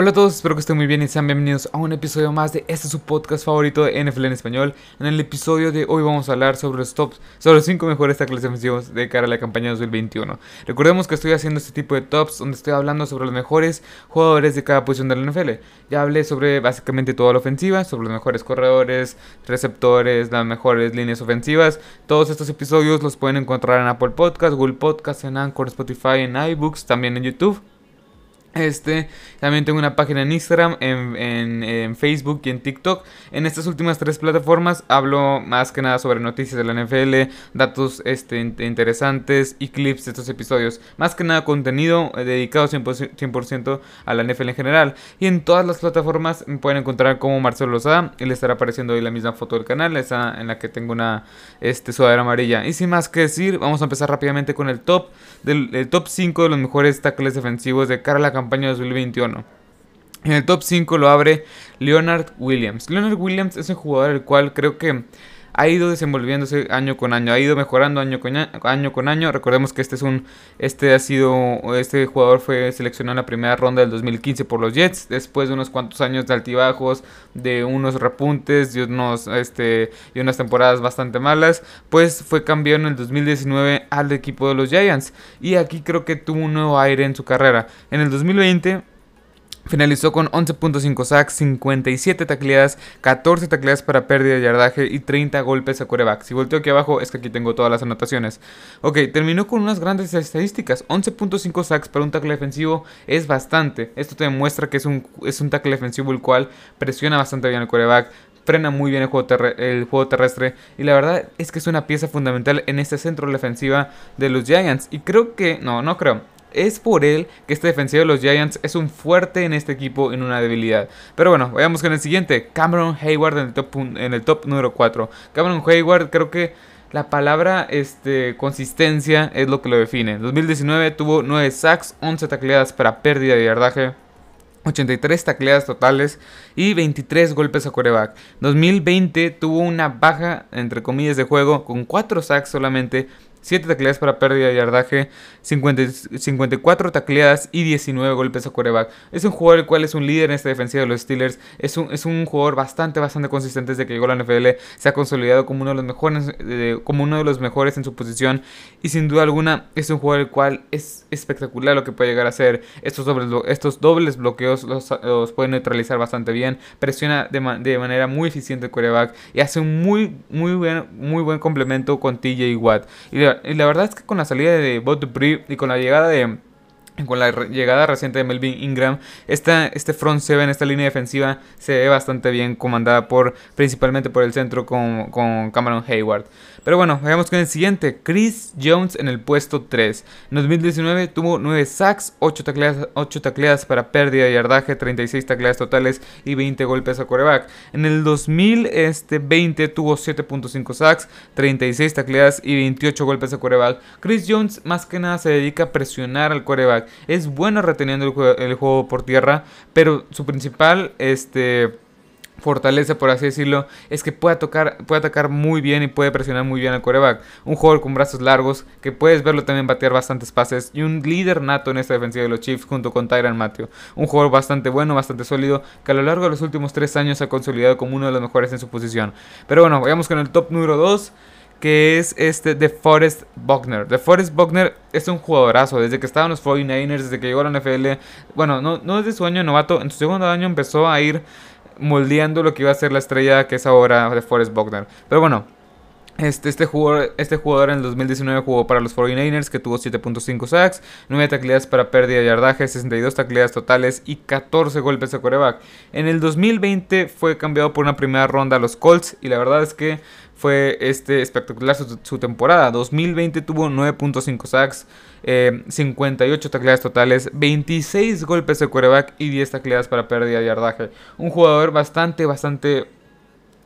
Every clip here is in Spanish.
Hola a todos, espero que estén muy bien y sean bienvenidos a un episodio más de este su podcast favorito de NFL en español. En el episodio de hoy vamos a hablar sobre los tops, sobre los 5 mejores tackles defensivos de cara a la campaña 2021. Recordemos que estoy haciendo este tipo de tops donde estoy hablando sobre los mejores jugadores de cada posición de la NFL. Ya hablé sobre básicamente toda la ofensiva, sobre los mejores corredores, receptores, las mejores líneas ofensivas. Todos estos episodios los pueden encontrar en Apple Podcast, Google Podcast, en Anchor, Spotify, en iBooks, también en YouTube. Este, también tengo una página en Instagram, en, Facebook y en TikTok. En estas últimas tres plataformas hablo más que nada sobre noticias de la NFL, datos este, interesantes y clips de estos episodios. Más que nada contenido eh, dedicado 100%, a la NFL en general. Y en todas las plataformas me pueden encontrar como Marcelo Lozada. Y le estará apareciendo hoy la misma foto del canal, esa en la que tengo una este, sudadera amarilla. Y sin más que decir, vamos a empezar rápidamente con el top, del, top 5 de los mejores tackles defensivos de cara a la campaña campaña 2021. En el top 5 lo abre Leonard Williams. Leonard Williams es un jugador el cual creo que ha ido desenvolviéndose año con año, ha ido mejorando año con año. Recordemos que este es un este ha sido este jugador fue seleccionado en la primera ronda del 2015 por los Jets, después de unos cuantos años de altibajos, de unos repuntes, de unos este y unas temporadas bastante malas, pues fue cambiado en el 2019 al equipo de los Giants y aquí creo que tuvo un nuevo aire en su carrera. En el 2020 Finalizó con 11.5 sacks, 57 tacleadas, 14 tacleadas para pérdida de yardaje y 30 golpes a coreback. Si volteo aquí abajo es que aquí tengo todas las anotaciones. Ok, terminó con unas grandes estadísticas. 11.5 sacks para un tackle defensivo es bastante. Esto te demuestra que es un, es un tackle defensivo el cual presiona bastante bien el coreback, frena muy bien el juego, el juego, terrestre y la verdad es que es una pieza fundamental en este centro de la defensiva de los Giants y creo que, no, no creo, es por él que este defensivo de los Giants es un fuerte en este equipo en una debilidad. Pero bueno, vayamos con el siguiente. Cameron Hayward en el top, en el top número 4. Cameron Hayward creo que la palabra este, consistencia es lo que lo define. En 2019 tuvo 9 sacks, 11 tacleadas para pérdida de yardaje. 83 tacleadas totales y 23 golpes a coreback. 2020 tuvo una baja, entre comillas, de juego con 4 sacks solamente 7 tacleadas para pérdida de yardaje, 54 tacleadas y 19 golpes a coreback. Es un jugador el cual es un líder en esta defensiva de los Steelers. Es un, es un jugador bastante, bastante consistente desde que llegó a la NFL. Se ha consolidado como uno de los mejores, eh, como uno de los mejores en su posición. Y sin duda alguna es un jugador el cual es espectacular lo que puede llegar a hacer. Estos dobles, estos dobles bloqueos los, los puede neutralizar bastante bien. Presiona de, de, manera muy eficiente el coreback. Y hace un muy, muy buen, muy buen complemento con TJ Watt. Y y la verdad es que con la salida de Bot Dupree y con la llegada de con la llegada reciente de Melvin Ingram, esta, este front seven, esta línea defensiva se ve bastante bien comandada por principalmente por el centro con, con Cameron Hayward. Pero bueno, veamos con el siguiente. Chris Jones en el puesto 3. En 2019 tuvo 9 sacks, 8 tacleadas, 8 tacleadas para pérdida de yardaje, 36 tacleadas totales y 20 golpes a coreback. En el 2020 tuvo 7.5 sacks, 36 tacleadas y 28 golpes a coreback. Chris Jones más que nada se dedica a presionar al coreback. Es bueno reteniendo el juego, por tierra, pero su principal este fortaleza, por así decirlo, es que puede, tocar, atacar muy bien y puede presionar muy bien al coreback. Un jugador con brazos largos que puedes verlo también batear bastantes pases y un líder nato en esta defensiva de los Chiefs junto con Tyran Matthew. Un jugador bastante bueno, bastante sólido, que a lo largo de los últimos tres años se ha consolidado como uno de los mejores en su posición. Pero bueno, vayamos con el top número 2 que es este de Forrest Buckner. De Forrest Buckner es un jugadorazo, desde que estaba en los 49ers, desde que llegó a la NFL. Bueno, no, no desde su año novato, en su segundo año empezó a ir moldeando lo que iba a ser la estrella que es ahora de Forrest Buckner. Pero bueno, este, este, jugador, este jugador en el 2019 jugó para los 49ers que tuvo 7.5 sacks, 9 tacleadas para pérdida de yardaje, 62 tacleadas totales y 14 golpes de coreback. En el 2020 fue cambiado por una primera ronda a los Colts y la verdad es que fue este espectacular su, temporada. 2020 tuvo 9.5 sacks, 58 eh, tacleadas totales, 26 golpes de quarterback y 10 tacleadas para pérdida de yardaje. Un jugador bastante, bastante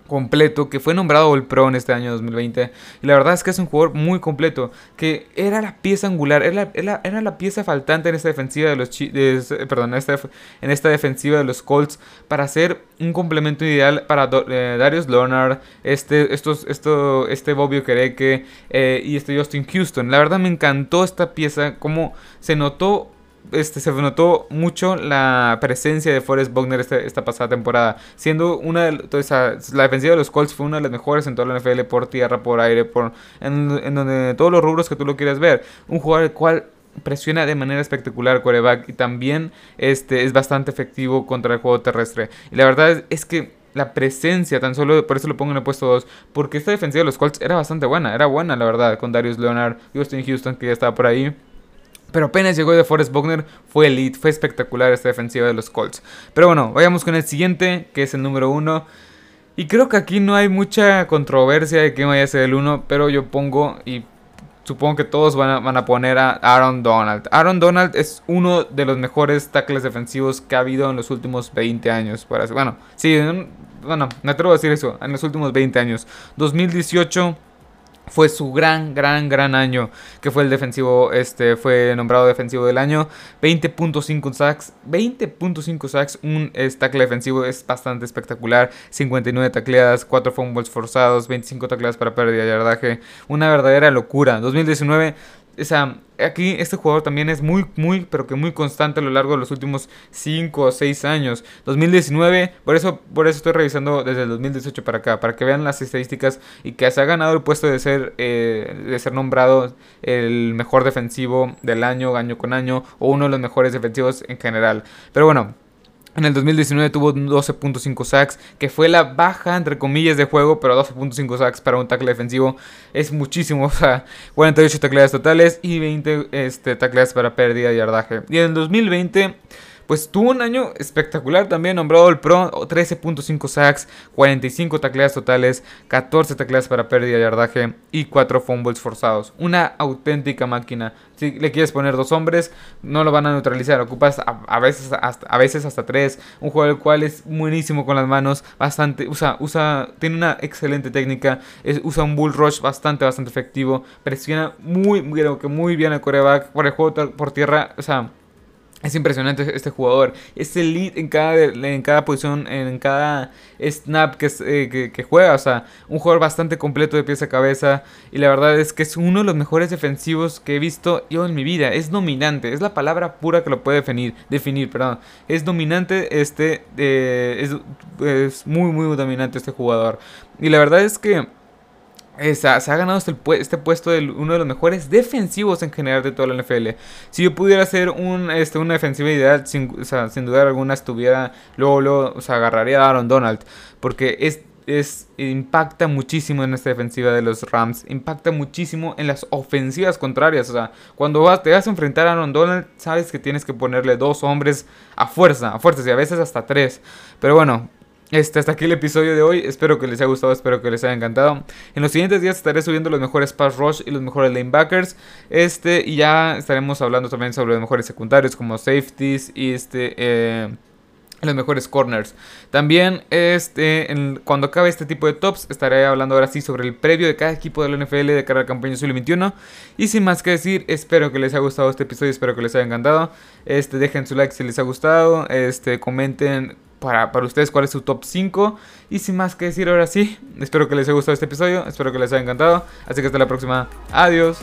completo, que fue nombrado All Pro en este año 2020. Y la verdad es que es un jugador muy completo, que era la pieza angular, era la, era la pieza faltante en esta defensiva de los perdón, en esta, en esta, defensiva de los Colts para hacer un complemento ideal para eh, Darius Leonard, este, estos, esto, este Bobby Okereke eh, y este Justin Houston. La verdad me encantó esta pieza, como se notó este, se notó mucho la presencia de Forrest Buckner este, esta, pasada temporada. Siendo una de la defensiva de los Colts fue una de las mejores en toda la NFL por tierra, por aire, por en, donde todos los rubros que tú lo quieras ver. Un jugador el cual presiona de manera espectacular quarterback y también este, es bastante efectivo contra el juego terrestre. Y la verdad es, que la presencia, tan solo por eso lo pongo en el puesto 2, porque esta defensiva de los Colts era bastante buena, era buena la verdad, con Darius Leonard, Justin Houston que ya estaba por ahí. Pero apenas llegó de Forrest Buckner, fue elite, fue espectacular esta defensiva de los Colts. Pero bueno, vayamos con el siguiente, que es el número 1. Y creo que aquí no hay mucha controversia de quién vaya a ser el 1, pero yo pongo, y supongo que todos van a, poner a Aaron Donald. Aaron Donald es uno de los mejores tackles defensivos que ha habido en los últimos 20 años. Bueno, sí, bueno, me atrevo a decir eso, en los últimos 20 años. 2018 fue su gran, gran, gran año, que fue el defensivo, este, fue nombrado defensivo del año, 20.5 sacks, 20.5 sacks, un tackle defensivo es bastante espectacular, 59 tacleadas, 4 fumbles forzados, 25 tacleadas para pérdida de yardaje, una verdadera locura, 2019 o sea, aquí este jugador también es muy, muy, pero que muy constante a lo largo de los últimos 5 o 6 años. 2019, por eso, por eso estoy revisando desde el 2018 para acá, para que vean las estadísticas y que se ha ganado el puesto de ser, eh, de ser nombrado el mejor defensivo del año, año con año, o uno de los mejores defensivos en general. Pero bueno, en el 2019 tuvo 12.5 sacks, que fue la baja, entre comillas, de juego, pero 12.5 sacks para un tackle defensivo es muchísimo. O sea, 48 tacleadas totales y 20 este, tacleadas para pérdida de yardaje. Y en el 2020 pues tuvo un año espectacular también, nombrado el Pro, 13.5 sacks, 45 tacleadas totales, 14 tacleadas para pérdida de yardaje y 4 fumbles forzados. Una auténtica máquina. Si le quieres poner dos hombres, no lo van a neutralizar. Ocupas a, veces, hasta, a veces hasta tres. Un jugador el cual es buenísimo con las manos, bastante, usa, usa, tiene una excelente técnica, usa un bull rush bastante, bastante efectivo, presiona muy, muy, muy bien al coreback, por el juego por tierra, o sea es impresionante este jugador. Es el lead en cada, en cada posición, en cada snap eh, que, que, juega. O sea, un jugador bastante completo de pies a cabeza. Y la verdad es que es uno de los mejores defensivos que he visto yo en mi vida. Es dominante. Es la palabra pura que lo puede definir. Definir, perdón. Es dominante este. Eh, es, es muy, muy dominante este jugador. Y la verdad es que se ha, ganado este, este, puesto de uno de los mejores defensivos en general de toda la NFL. Si yo pudiera hacer este, una defensiva ideal, sin, duda alguna estuviera, luego, luego o sea, agarraría a Aaron Donald. Porque es, impacta muchísimo en esta defensiva de los Rams. Impacta muchísimo en las ofensivas contrarias. O sea, cuando vas, te vas a enfrentar a Aaron Donald, sabes que tienes que ponerle dos hombres a fuerza, a fuerza, y a veces hasta tres. Pero bueno, este, hasta aquí el episodio de hoy. Espero que les haya gustado, espero que les haya encantado. En los siguientes días estaré subiendo los mejores pass rush y los mejores lanebackers. Este, y ya estaremos hablando también sobre los mejores secundarios como safeties y este. Eh, los mejores corners. También este, cuando acabe este tipo de tops, estaré hablando ahora sí sobre el previo de cada equipo de la NFL de cara al campaña 2021. Y sin más que decir, espero que les haya gustado este episodio, espero que les haya encantado. Este, dejen su like si les ha gustado, este, comenten para, ustedes cuál es su top 5. Y sin más que decir ahora sí, espero que les haya gustado este episodio, espero que les haya encantado. Así que hasta la próxima. Adiós.